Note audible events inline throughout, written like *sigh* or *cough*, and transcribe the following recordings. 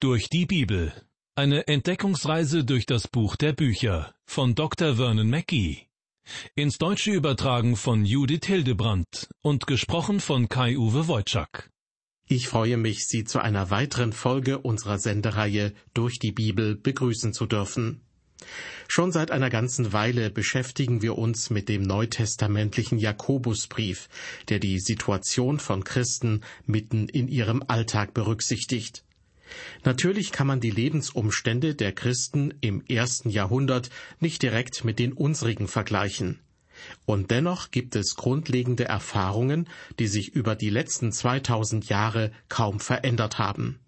Durch die Bibel. Eine Entdeckungsreise durch das Buch der Bücher von Dr. Vernon Mackey. Ins Deutsche übertragen von Judith Hildebrandt und gesprochen von Kai-Uwe Wojczak. Ich freue mich, Sie zu einer weiteren Folge unserer Sendereihe Durch die Bibel begrüßen zu dürfen. Schon seit einer ganzen Weile beschäftigen wir uns mit dem neutestamentlichen Jakobusbrief, der die Situation von Christen mitten in ihrem Alltag berücksichtigt. Natürlich kann man die Lebensumstände der Christen im ersten Jahrhundert nicht direkt mit den unsrigen vergleichen. Und dennoch gibt es grundlegende Erfahrungen, die sich über die letzten 2000 Jahre kaum verändert haben.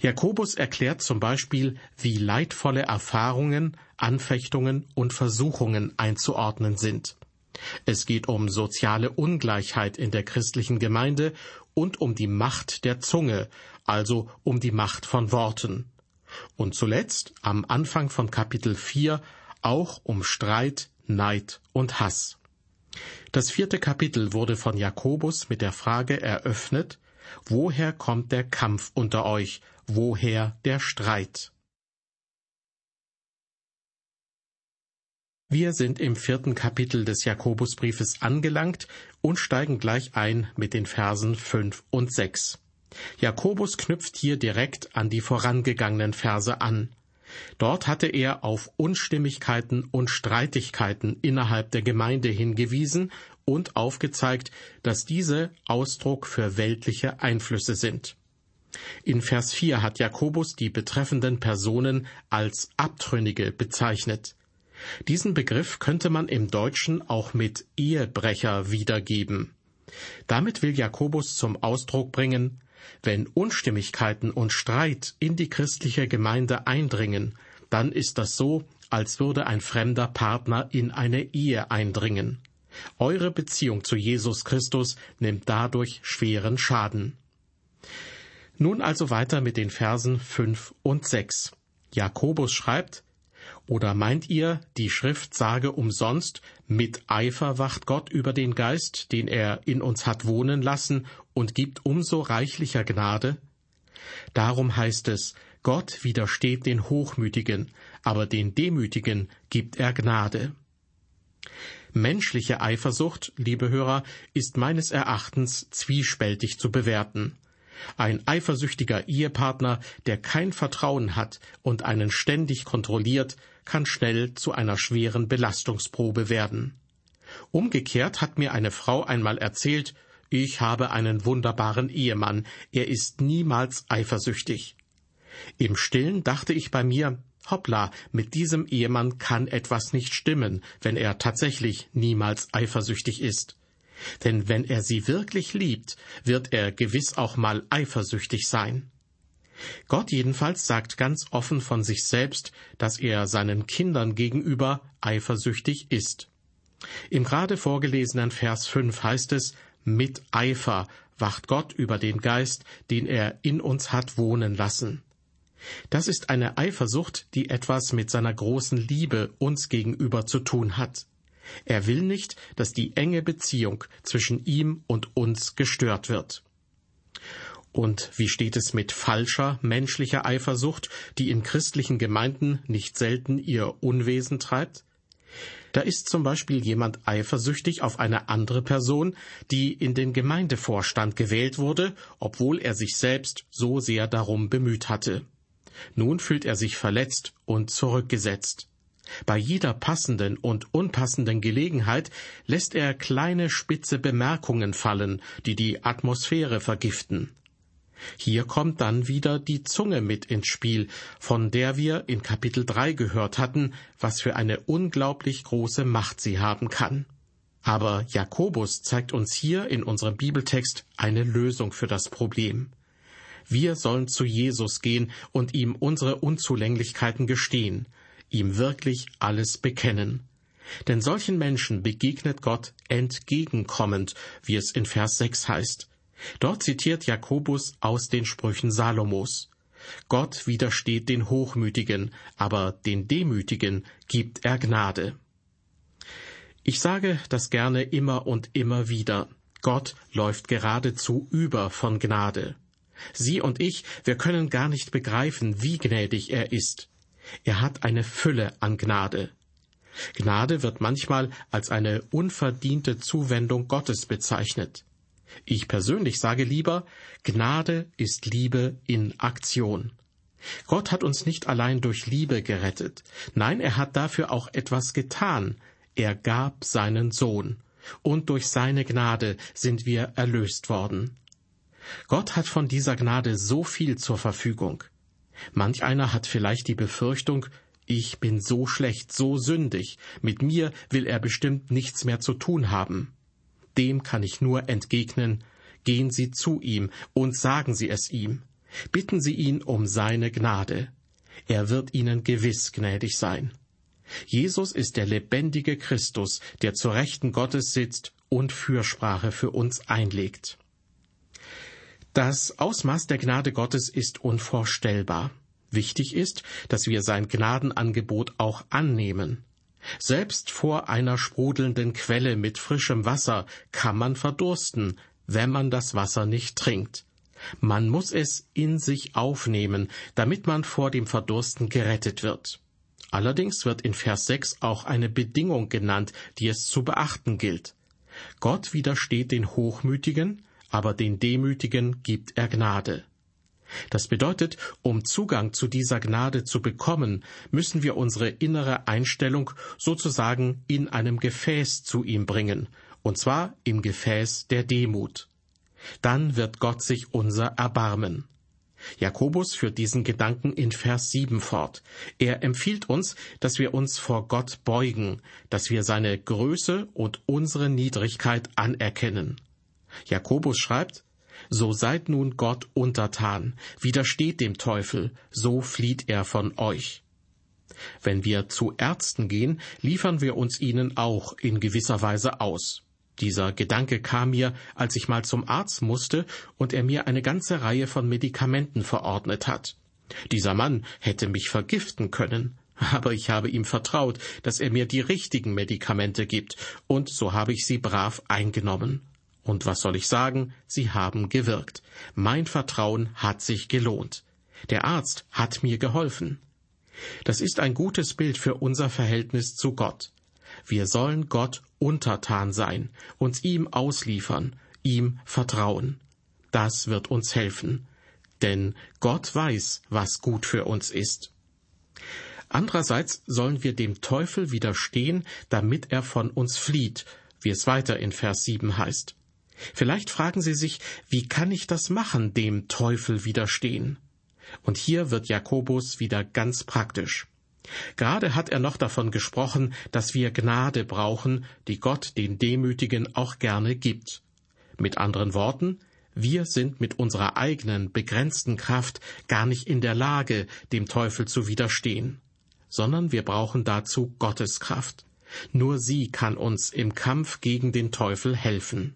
Jakobus erklärt zum Beispiel, wie leidvolle Erfahrungen, Anfechtungen und Versuchungen einzuordnen sind. Es geht um soziale Ungleichheit in der christlichen Gemeinde und um die Macht der Zunge, also um die Macht von Worten. Und zuletzt, am Anfang von Kapitel 4, auch um Streit, Neid und Hass. Das vierte Kapitel wurde von Jakobus mit der Frage eröffnet, woher kommt der Kampf unter euch, woher der Streit? Wir sind im vierten Kapitel des Jakobusbriefes angelangt und steigen gleich ein mit den Versen fünf und sechs. Jakobus knüpft hier direkt an die vorangegangenen Verse an. Dort hatte er auf Unstimmigkeiten und Streitigkeiten innerhalb der Gemeinde hingewiesen und aufgezeigt, dass diese Ausdruck für weltliche Einflüsse sind. In Vers 4 hat Jakobus die betreffenden Personen als Abtrünnige bezeichnet. Diesen Begriff könnte man im Deutschen auch mit Ehebrecher wiedergeben. Damit will Jakobus zum Ausdruck bringen, wenn Unstimmigkeiten und Streit in die christliche Gemeinde eindringen, dann ist das so, als würde ein fremder Partner in eine Ehe eindringen. Eure Beziehung zu Jesus Christus nimmt dadurch schweren Schaden. Nun also weiter mit den Versen fünf und sechs. Jakobus schreibt, oder meint ihr, die Schrift sage umsonst, mit Eifer wacht Gott über den Geist, den er in uns hat wohnen lassen, und gibt umso reichlicher Gnade? Darum heißt es, Gott widersteht den Hochmütigen, aber den Demütigen gibt er Gnade. Menschliche Eifersucht, liebe Hörer, ist meines Erachtens zwiespältig zu bewerten. Ein eifersüchtiger Ehepartner, der kein Vertrauen hat und einen ständig kontrolliert, kann schnell zu einer schweren Belastungsprobe werden. Umgekehrt hat mir eine Frau einmal erzählt, ich habe einen wunderbaren Ehemann, er ist niemals eifersüchtig. Im stillen dachte ich bei mir, hoppla, mit diesem Ehemann kann etwas nicht stimmen, wenn er tatsächlich niemals eifersüchtig ist. Denn wenn er sie wirklich liebt, wird er gewiss auch mal eifersüchtig sein. Gott jedenfalls sagt ganz offen von sich selbst, dass er seinen Kindern gegenüber eifersüchtig ist. Im gerade vorgelesenen Vers 5 heißt es, mit Eifer wacht Gott über den Geist, den er in uns hat wohnen lassen. Das ist eine Eifersucht, die etwas mit seiner großen Liebe uns gegenüber zu tun hat. Er will nicht, dass die enge Beziehung zwischen ihm und uns gestört wird. Und wie steht es mit falscher menschlicher Eifersucht, die in christlichen Gemeinden nicht selten ihr Unwesen treibt? Da ist zum Beispiel jemand eifersüchtig auf eine andere Person, die in den Gemeindevorstand gewählt wurde, obwohl er sich selbst so sehr darum bemüht hatte. Nun fühlt er sich verletzt und zurückgesetzt. Bei jeder passenden und unpassenden Gelegenheit lässt er kleine spitze Bemerkungen fallen, die die Atmosphäre vergiften. Hier kommt dann wieder die Zunge mit ins Spiel, von der wir in Kapitel 3 gehört hatten, was für eine unglaublich große Macht sie haben kann. Aber Jakobus zeigt uns hier in unserem Bibeltext eine Lösung für das Problem. Wir sollen zu Jesus gehen und ihm unsere Unzulänglichkeiten gestehen, ihm wirklich alles bekennen. Denn solchen Menschen begegnet Gott entgegenkommend, wie es in Vers 6 heißt. Dort zitiert Jakobus aus den Sprüchen Salomos. Gott widersteht den Hochmütigen, aber den Demütigen gibt er Gnade. Ich sage das gerne immer und immer wieder. Gott läuft geradezu über von Gnade. Sie und ich, wir können gar nicht begreifen, wie gnädig er ist. Er hat eine Fülle an Gnade. Gnade wird manchmal als eine unverdiente Zuwendung Gottes bezeichnet. Ich persönlich sage lieber, Gnade ist Liebe in Aktion. Gott hat uns nicht allein durch Liebe gerettet, nein, er hat dafür auch etwas getan. Er gab seinen Sohn, und durch seine Gnade sind wir erlöst worden. Gott hat von dieser Gnade so viel zur Verfügung. Manch einer hat vielleicht die Befürchtung, ich bin so schlecht, so sündig, mit mir will er bestimmt nichts mehr zu tun haben. Dem kann ich nur entgegnen, gehen Sie zu ihm und sagen Sie es ihm. Bitten Sie ihn um seine Gnade. Er wird Ihnen gewiss gnädig sein. Jesus ist der lebendige Christus, der zur Rechten Gottes sitzt und Fürsprache für uns einlegt. Das Ausmaß der Gnade Gottes ist unvorstellbar. Wichtig ist, dass wir sein Gnadenangebot auch annehmen. Selbst vor einer sprudelnden Quelle mit frischem Wasser kann man verdursten, wenn man das Wasser nicht trinkt. Man muss es in sich aufnehmen, damit man vor dem Verdursten gerettet wird. Allerdings wird in Vers 6 auch eine Bedingung genannt, die es zu beachten gilt. Gott widersteht den Hochmütigen, aber den Demütigen gibt er Gnade. Das bedeutet, um Zugang zu dieser Gnade zu bekommen, müssen wir unsere innere Einstellung sozusagen in einem Gefäß zu ihm bringen, und zwar im Gefäß der Demut. Dann wird Gott sich unser erbarmen. Jakobus führt diesen Gedanken in Vers 7 fort. Er empfiehlt uns, dass wir uns vor Gott beugen, dass wir seine Größe und unsere Niedrigkeit anerkennen. Jakobus schreibt, so seid nun Gott untertan, widersteht dem Teufel, so flieht er von euch. Wenn wir zu Ärzten gehen, liefern wir uns ihnen auch in gewisser Weise aus. Dieser Gedanke kam mir, als ich mal zum Arzt musste und er mir eine ganze Reihe von Medikamenten verordnet hat. Dieser Mann hätte mich vergiften können, *laughs* aber ich habe ihm vertraut, dass er mir die richtigen Medikamente gibt, und so habe ich sie brav eingenommen. Und was soll ich sagen? Sie haben gewirkt. Mein Vertrauen hat sich gelohnt. Der Arzt hat mir geholfen. Das ist ein gutes Bild für unser Verhältnis zu Gott. Wir sollen Gott untertan sein, uns ihm ausliefern, ihm vertrauen. Das wird uns helfen, denn Gott weiß, was gut für uns ist. Andererseits sollen wir dem Teufel widerstehen, damit er von uns flieht, wie es weiter in Vers 7 heißt. Vielleicht fragen Sie sich, wie kann ich das machen, dem Teufel widerstehen? Und hier wird Jakobus wieder ganz praktisch. Gerade hat er noch davon gesprochen, dass wir Gnade brauchen, die Gott den Demütigen auch gerne gibt. Mit anderen Worten, wir sind mit unserer eigenen begrenzten Kraft gar nicht in der Lage, dem Teufel zu widerstehen, sondern wir brauchen dazu Gottes Kraft. Nur sie kann uns im Kampf gegen den Teufel helfen.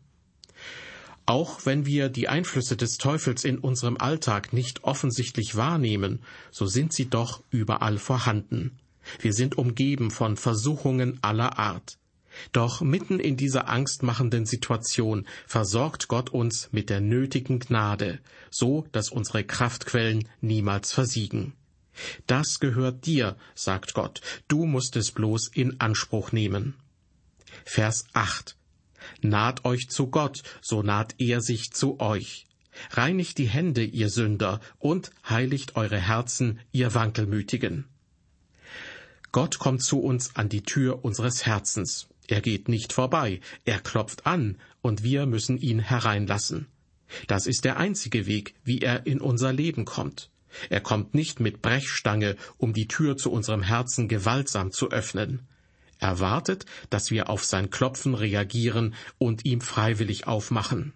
Auch wenn wir die Einflüsse des Teufels in unserem Alltag nicht offensichtlich wahrnehmen, so sind sie doch überall vorhanden. Wir sind umgeben von Versuchungen aller Art. Doch mitten in dieser angstmachenden Situation versorgt Gott uns mit der nötigen Gnade, so dass unsere Kraftquellen niemals versiegen. Das gehört dir, sagt Gott, du musst es bloß in Anspruch nehmen. Vers 8 Naht euch zu Gott, so naht er sich zu euch. Reinigt die Hände, ihr Sünder, und heiligt eure Herzen, ihr Wankelmütigen. Gott kommt zu uns an die Tür unseres Herzens. Er geht nicht vorbei, er klopft an, und wir müssen ihn hereinlassen. Das ist der einzige Weg, wie er in unser Leben kommt. Er kommt nicht mit Brechstange, um die Tür zu unserem Herzen gewaltsam zu öffnen erwartet, dass wir auf sein Klopfen reagieren und ihm freiwillig aufmachen.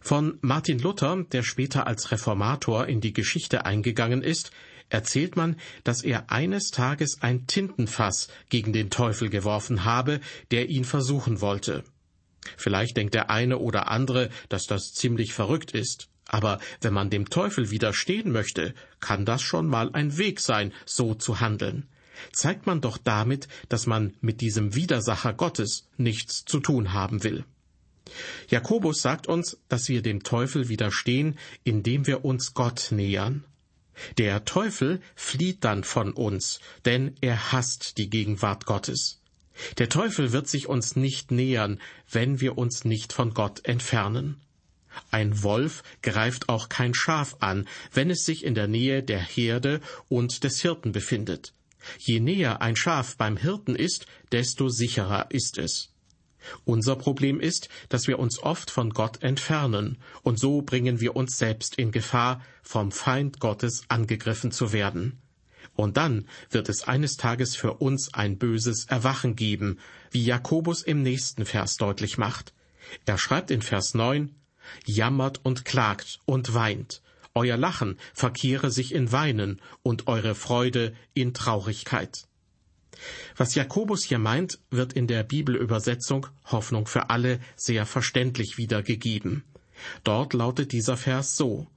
Von Martin Luther, der später als Reformator in die Geschichte eingegangen ist, erzählt man, dass er eines Tages ein Tintenfass gegen den Teufel geworfen habe, der ihn versuchen wollte. Vielleicht denkt der eine oder andere, dass das ziemlich verrückt ist. Aber wenn man dem Teufel widerstehen möchte, kann das schon mal ein Weg sein, so zu handeln zeigt man doch damit, dass man mit diesem Widersacher Gottes nichts zu tun haben will. Jakobus sagt uns, dass wir dem Teufel widerstehen, indem wir uns Gott nähern. Der Teufel flieht dann von uns, denn er hasst die Gegenwart Gottes. Der Teufel wird sich uns nicht nähern, wenn wir uns nicht von Gott entfernen. Ein Wolf greift auch kein Schaf an, wenn es sich in der Nähe der Herde und des Hirten befindet. Je näher ein Schaf beim Hirten ist, desto sicherer ist es. Unser Problem ist, dass wir uns oft von Gott entfernen, und so bringen wir uns selbst in Gefahr, vom Feind Gottes angegriffen zu werden. Und dann wird es eines Tages für uns ein böses Erwachen geben, wie Jakobus im nächsten Vers deutlich macht. Er schreibt in Vers 9, Jammert und klagt und weint. Euer Lachen verkehre sich in Weinen und eure Freude in Traurigkeit. Was Jakobus hier meint, wird in der Bibelübersetzung Hoffnung für alle sehr verständlich wiedergegeben. Dort lautet dieser Vers so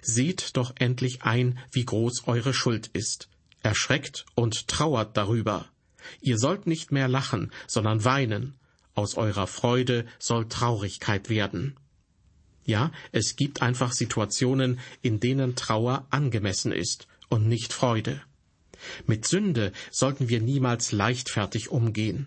Seht doch endlich ein, wie groß eure Schuld ist. Erschreckt und trauert darüber. Ihr sollt nicht mehr lachen, sondern weinen. Aus eurer Freude soll Traurigkeit werden. Ja, es gibt einfach Situationen, in denen Trauer angemessen ist und nicht Freude. Mit Sünde sollten wir niemals leichtfertig umgehen.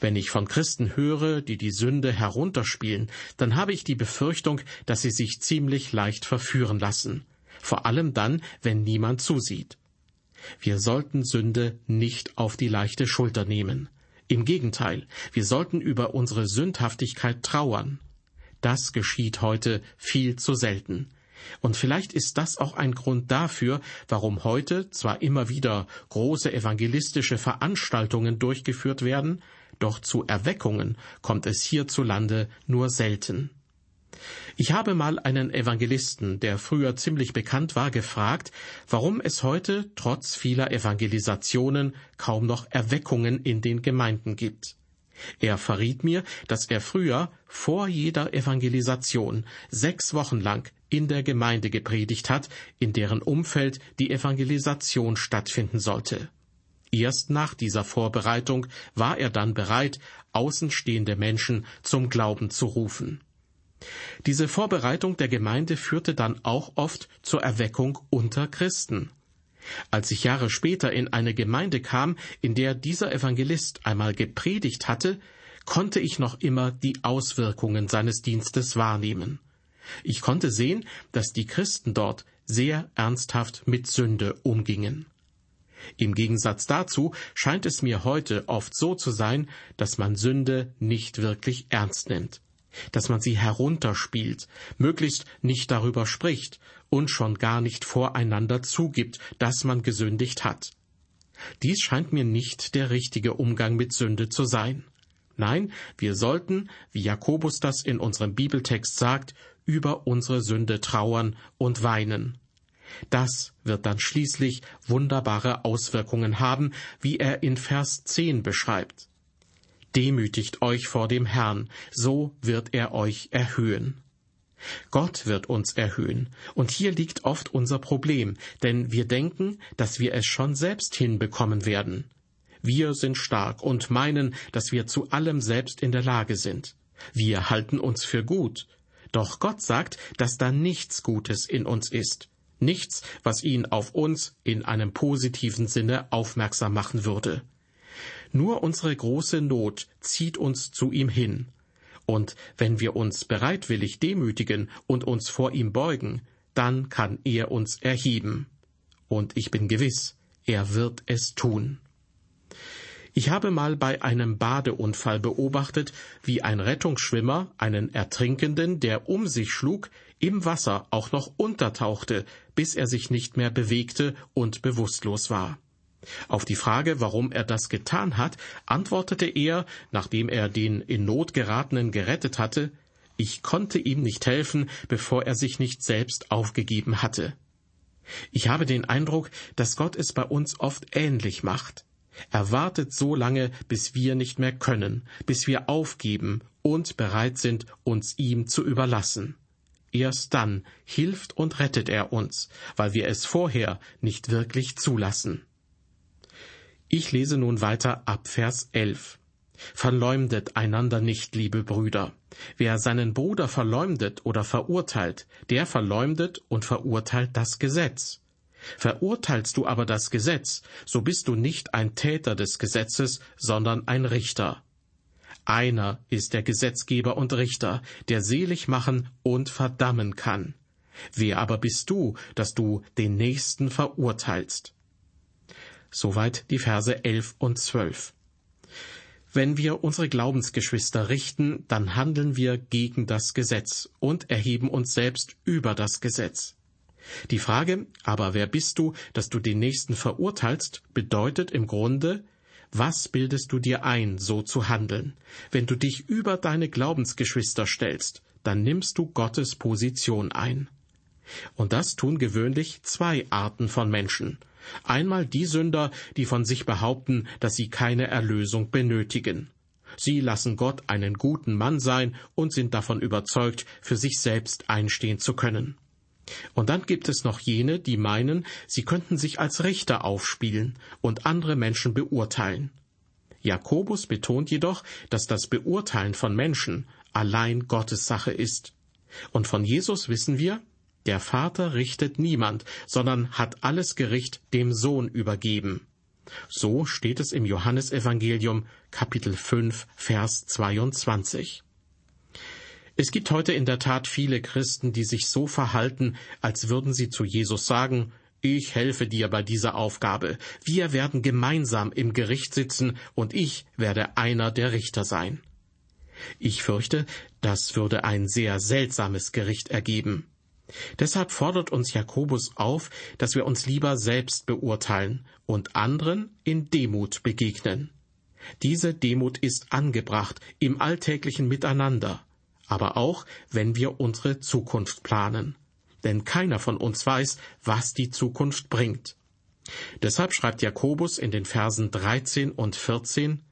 Wenn ich von Christen höre, die die Sünde herunterspielen, dann habe ich die Befürchtung, dass sie sich ziemlich leicht verführen lassen, vor allem dann, wenn niemand zusieht. Wir sollten Sünde nicht auf die leichte Schulter nehmen. Im Gegenteil, wir sollten über unsere Sündhaftigkeit trauern. Das geschieht heute viel zu selten. Und vielleicht ist das auch ein Grund dafür, warum heute zwar immer wieder große evangelistische Veranstaltungen durchgeführt werden, doch zu Erweckungen kommt es hierzulande nur selten. Ich habe mal einen Evangelisten, der früher ziemlich bekannt war, gefragt, warum es heute trotz vieler Evangelisationen kaum noch Erweckungen in den Gemeinden gibt. Er verriet mir, dass er früher vor jeder Evangelisation sechs Wochen lang in der Gemeinde gepredigt hat, in deren Umfeld die Evangelisation stattfinden sollte. Erst nach dieser Vorbereitung war er dann bereit, außenstehende Menschen zum Glauben zu rufen. Diese Vorbereitung der Gemeinde führte dann auch oft zur Erweckung unter Christen. Als ich Jahre später in eine Gemeinde kam, in der dieser Evangelist einmal gepredigt hatte, konnte ich noch immer die Auswirkungen seines Dienstes wahrnehmen. Ich konnte sehen, dass die Christen dort sehr ernsthaft mit Sünde umgingen. Im Gegensatz dazu scheint es mir heute oft so zu sein, dass man Sünde nicht wirklich ernst nimmt dass man sie herunterspielt, möglichst nicht darüber spricht und schon gar nicht voreinander zugibt, dass man gesündigt hat. Dies scheint mir nicht der richtige Umgang mit Sünde zu sein. Nein, wir sollten, wie Jakobus das in unserem Bibeltext sagt, über unsere Sünde trauern und weinen. Das wird dann schließlich wunderbare Auswirkungen haben, wie er in Vers 10 beschreibt. Demütigt euch vor dem Herrn, so wird er euch erhöhen. Gott wird uns erhöhen, und hier liegt oft unser Problem, denn wir denken, dass wir es schon selbst hinbekommen werden. Wir sind stark und meinen, dass wir zu allem selbst in der Lage sind. Wir halten uns für gut. Doch Gott sagt, dass da nichts Gutes in uns ist. Nichts, was ihn auf uns in einem positiven Sinne aufmerksam machen würde. Nur unsere große Not zieht uns zu ihm hin. Und wenn wir uns bereitwillig demütigen und uns vor ihm beugen, dann kann er uns erheben. Und ich bin gewiss, er wird es tun. Ich habe mal bei einem Badeunfall beobachtet, wie ein Rettungsschwimmer einen Ertrinkenden, der um sich schlug, im Wasser auch noch untertauchte, bis er sich nicht mehr bewegte und bewusstlos war. Auf die Frage, warum er das getan hat, antwortete er, nachdem er den in Not geratenen gerettet hatte, ich konnte ihm nicht helfen, bevor er sich nicht selbst aufgegeben hatte. Ich habe den Eindruck, dass Gott es bei uns oft ähnlich macht. Er wartet so lange, bis wir nicht mehr können, bis wir aufgeben und bereit sind, uns ihm zu überlassen. Erst dann hilft und rettet er uns, weil wir es vorher nicht wirklich zulassen. Ich lese nun weiter ab Vers 11. Verleumdet einander nicht, liebe Brüder. Wer seinen Bruder verleumdet oder verurteilt, der verleumdet und verurteilt das Gesetz. Verurteilst du aber das Gesetz, so bist du nicht ein Täter des Gesetzes, sondern ein Richter. Einer ist der Gesetzgeber und Richter, der selig machen und verdammen kann. Wer aber bist du, dass du den Nächsten verurteilst? Soweit die Verse elf und zwölf. Wenn wir unsere Glaubensgeschwister richten, dann handeln wir gegen das Gesetz und erheben uns selbst über das Gesetz. Die Frage, aber wer bist du, dass du den Nächsten verurteilst, bedeutet im Grunde, was bildest du dir ein, so zu handeln? Wenn du dich über deine Glaubensgeschwister stellst, dann nimmst du Gottes Position ein. Und das tun gewöhnlich zwei Arten von Menschen. Einmal die Sünder, die von sich behaupten, dass sie keine Erlösung benötigen. Sie lassen Gott einen guten Mann sein und sind davon überzeugt, für sich selbst einstehen zu können. Und dann gibt es noch jene, die meinen, sie könnten sich als Richter aufspielen und andere Menschen beurteilen. Jakobus betont jedoch, dass das Beurteilen von Menschen allein Gottes Sache ist. Und von Jesus wissen wir, der Vater richtet niemand, sondern hat alles Gericht dem Sohn übergeben. So steht es im Johannesevangelium Kapitel 5 Vers 22. Es gibt heute in der Tat viele Christen, die sich so verhalten, als würden sie zu Jesus sagen, ich helfe dir bei dieser Aufgabe. Wir werden gemeinsam im Gericht sitzen und ich werde einer der Richter sein. Ich fürchte, das würde ein sehr seltsames Gericht ergeben. Deshalb fordert uns Jakobus auf, dass wir uns lieber selbst beurteilen und anderen in Demut begegnen. Diese Demut ist angebracht im alltäglichen Miteinander aber auch, wenn wir unsere Zukunft planen. Denn keiner von uns weiß, was die Zukunft bringt. Deshalb schreibt Jakobus in den Versen 13 und 14,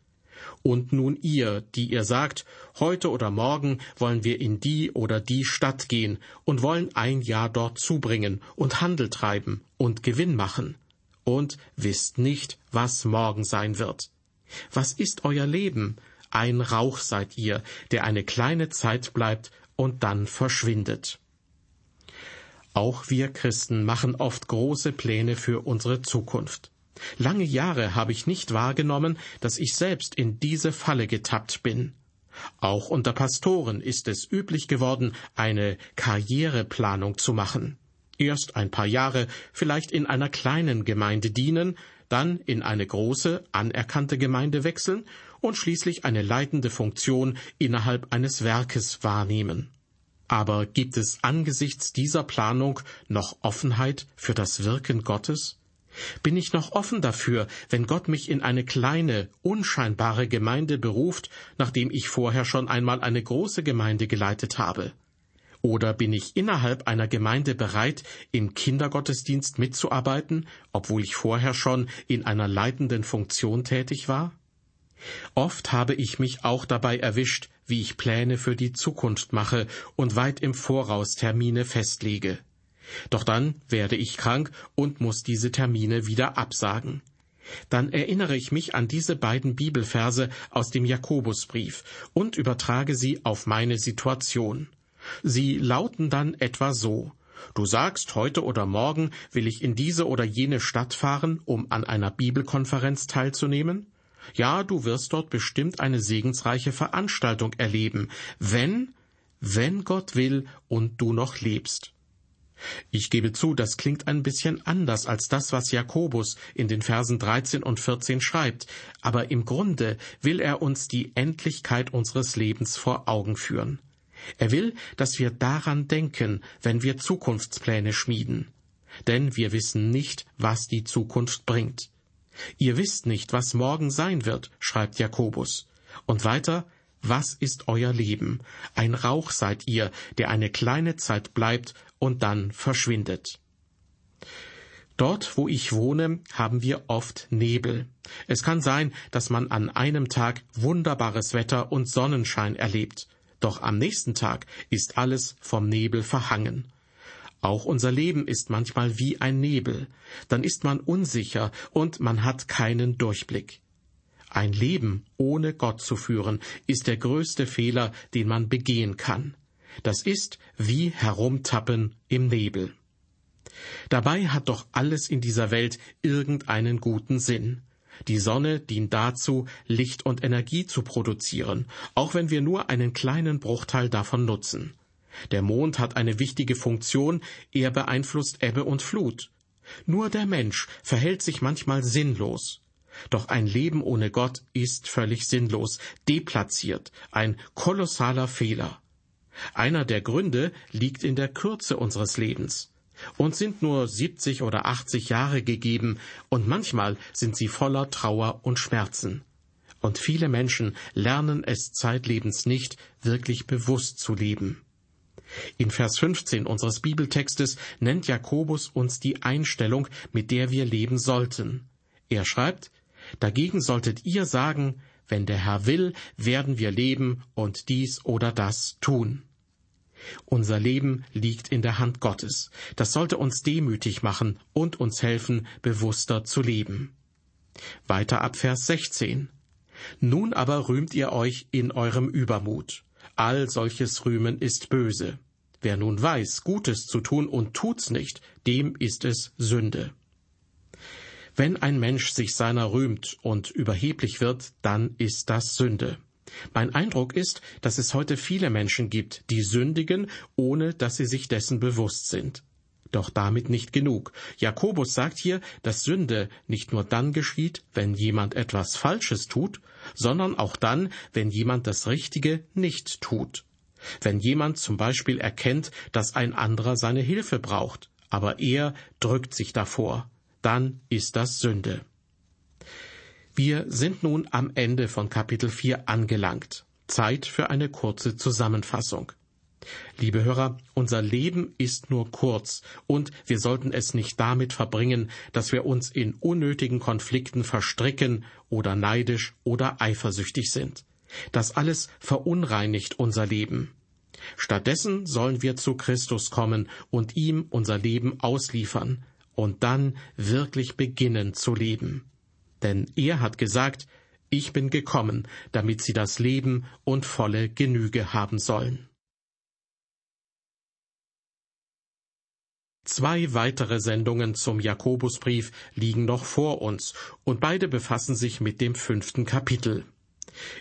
Und nun ihr, die ihr sagt, heute oder morgen wollen wir in die oder die Stadt gehen und wollen ein Jahr dort zubringen und Handel treiben und Gewinn machen, und wisst nicht, was morgen sein wird. Was ist euer Leben? Ein Rauch seid ihr, der eine kleine Zeit bleibt und dann verschwindet. Auch wir Christen machen oft große Pläne für unsere Zukunft. Lange Jahre habe ich nicht wahrgenommen, dass ich selbst in diese Falle getappt bin. Auch unter Pastoren ist es üblich geworden, eine Karriereplanung zu machen. Erst ein paar Jahre vielleicht in einer kleinen Gemeinde dienen, dann in eine große, anerkannte Gemeinde wechseln und schließlich eine leitende Funktion innerhalb eines Werkes wahrnehmen. Aber gibt es angesichts dieser Planung noch Offenheit für das Wirken Gottes? Bin ich noch offen dafür, wenn Gott mich in eine kleine, unscheinbare Gemeinde beruft, nachdem ich vorher schon einmal eine große Gemeinde geleitet habe? Oder bin ich innerhalb einer Gemeinde bereit, im Kindergottesdienst mitzuarbeiten, obwohl ich vorher schon in einer leitenden Funktion tätig war? Oft habe ich mich auch dabei erwischt, wie ich Pläne für die Zukunft mache und weit im Voraus Termine festlege. Doch dann werde ich krank und muss diese Termine wieder absagen. Dann erinnere ich mich an diese beiden Bibelverse aus dem Jakobusbrief und übertrage sie auf meine Situation. Sie lauten dann etwa so Du sagst, heute oder morgen will ich in diese oder jene Stadt fahren, um an einer Bibelkonferenz teilzunehmen? Ja, du wirst dort bestimmt eine segensreiche Veranstaltung erleben, wenn, wenn Gott will und du noch lebst. Ich gebe zu, das klingt ein bisschen anders als das, was Jakobus in den Versen 13 und 14 schreibt, aber im Grunde will er uns die Endlichkeit unseres Lebens vor Augen führen. Er will, dass wir daran denken, wenn wir Zukunftspläne schmieden. Denn wir wissen nicht, was die Zukunft bringt. Ihr wisst nicht, was morgen sein wird, schreibt Jakobus. Und weiter, was ist euer Leben? Ein Rauch seid ihr, der eine kleine Zeit bleibt und dann verschwindet. Dort, wo ich wohne, haben wir oft Nebel. Es kann sein, dass man an einem Tag wunderbares Wetter und Sonnenschein erlebt, doch am nächsten Tag ist alles vom Nebel verhangen. Auch unser Leben ist manchmal wie ein Nebel. Dann ist man unsicher und man hat keinen Durchblick. Ein Leben ohne Gott zu führen, ist der größte Fehler, den man begehen kann. Das ist wie herumtappen im Nebel. Dabei hat doch alles in dieser Welt irgendeinen guten Sinn. Die Sonne dient dazu, Licht und Energie zu produzieren, auch wenn wir nur einen kleinen Bruchteil davon nutzen. Der Mond hat eine wichtige Funktion, er beeinflusst Ebbe und Flut. Nur der Mensch verhält sich manchmal sinnlos. Doch ein Leben ohne Gott ist völlig sinnlos, deplatziert, ein kolossaler Fehler. Einer der Gründe liegt in der Kürze unseres Lebens. Uns sind nur 70 oder 80 Jahre gegeben und manchmal sind sie voller Trauer und Schmerzen. Und viele Menschen lernen es zeitlebens nicht, wirklich bewusst zu leben. In Vers 15 unseres Bibeltextes nennt Jakobus uns die Einstellung, mit der wir leben sollten. Er schreibt, Dagegen solltet ihr sagen, wenn der Herr will, werden wir leben und dies oder das tun. Unser Leben liegt in der Hand Gottes. Das sollte uns demütig machen und uns helfen, bewusster zu leben. Weiter ab Vers 16. Nun aber rühmt ihr euch in eurem Übermut. All solches Rühmen ist böse. Wer nun weiß, Gutes zu tun und tut's nicht, dem ist es Sünde. Wenn ein Mensch sich seiner rühmt und überheblich wird, dann ist das Sünde. Mein Eindruck ist, dass es heute viele Menschen gibt, die sündigen, ohne dass sie sich dessen bewusst sind. Doch damit nicht genug. Jakobus sagt hier, dass Sünde nicht nur dann geschieht, wenn jemand etwas Falsches tut, sondern auch dann, wenn jemand das Richtige nicht tut. Wenn jemand zum Beispiel erkennt, dass ein anderer seine Hilfe braucht, aber er drückt sich davor, dann ist das Sünde. Wir sind nun am Ende von Kapitel 4 angelangt. Zeit für eine kurze Zusammenfassung. Liebe Hörer, unser Leben ist nur kurz und wir sollten es nicht damit verbringen, dass wir uns in unnötigen Konflikten verstricken oder neidisch oder eifersüchtig sind. Das alles verunreinigt unser Leben. Stattdessen sollen wir zu Christus kommen und ihm unser Leben ausliefern und dann wirklich beginnen zu leben denn er hat gesagt, ich bin gekommen, damit sie das Leben und volle Genüge haben sollen. Zwei weitere Sendungen zum Jakobusbrief liegen noch vor uns, und beide befassen sich mit dem fünften Kapitel.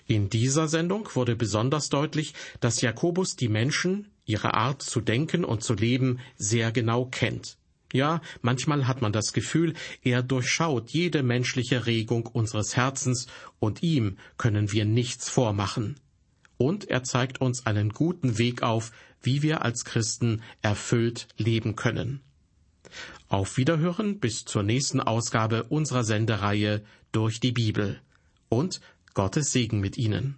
In dieser Sendung wurde besonders deutlich, dass Jakobus die Menschen, ihre Art zu denken und zu leben, sehr genau kennt. Ja, manchmal hat man das Gefühl, er durchschaut jede menschliche Regung unseres Herzens, und ihm können wir nichts vormachen. Und er zeigt uns einen guten Weg auf, wie wir als Christen erfüllt leben können. Auf Wiederhören bis zur nächsten Ausgabe unserer Sendereihe durch die Bibel. Und Gottes Segen mit Ihnen.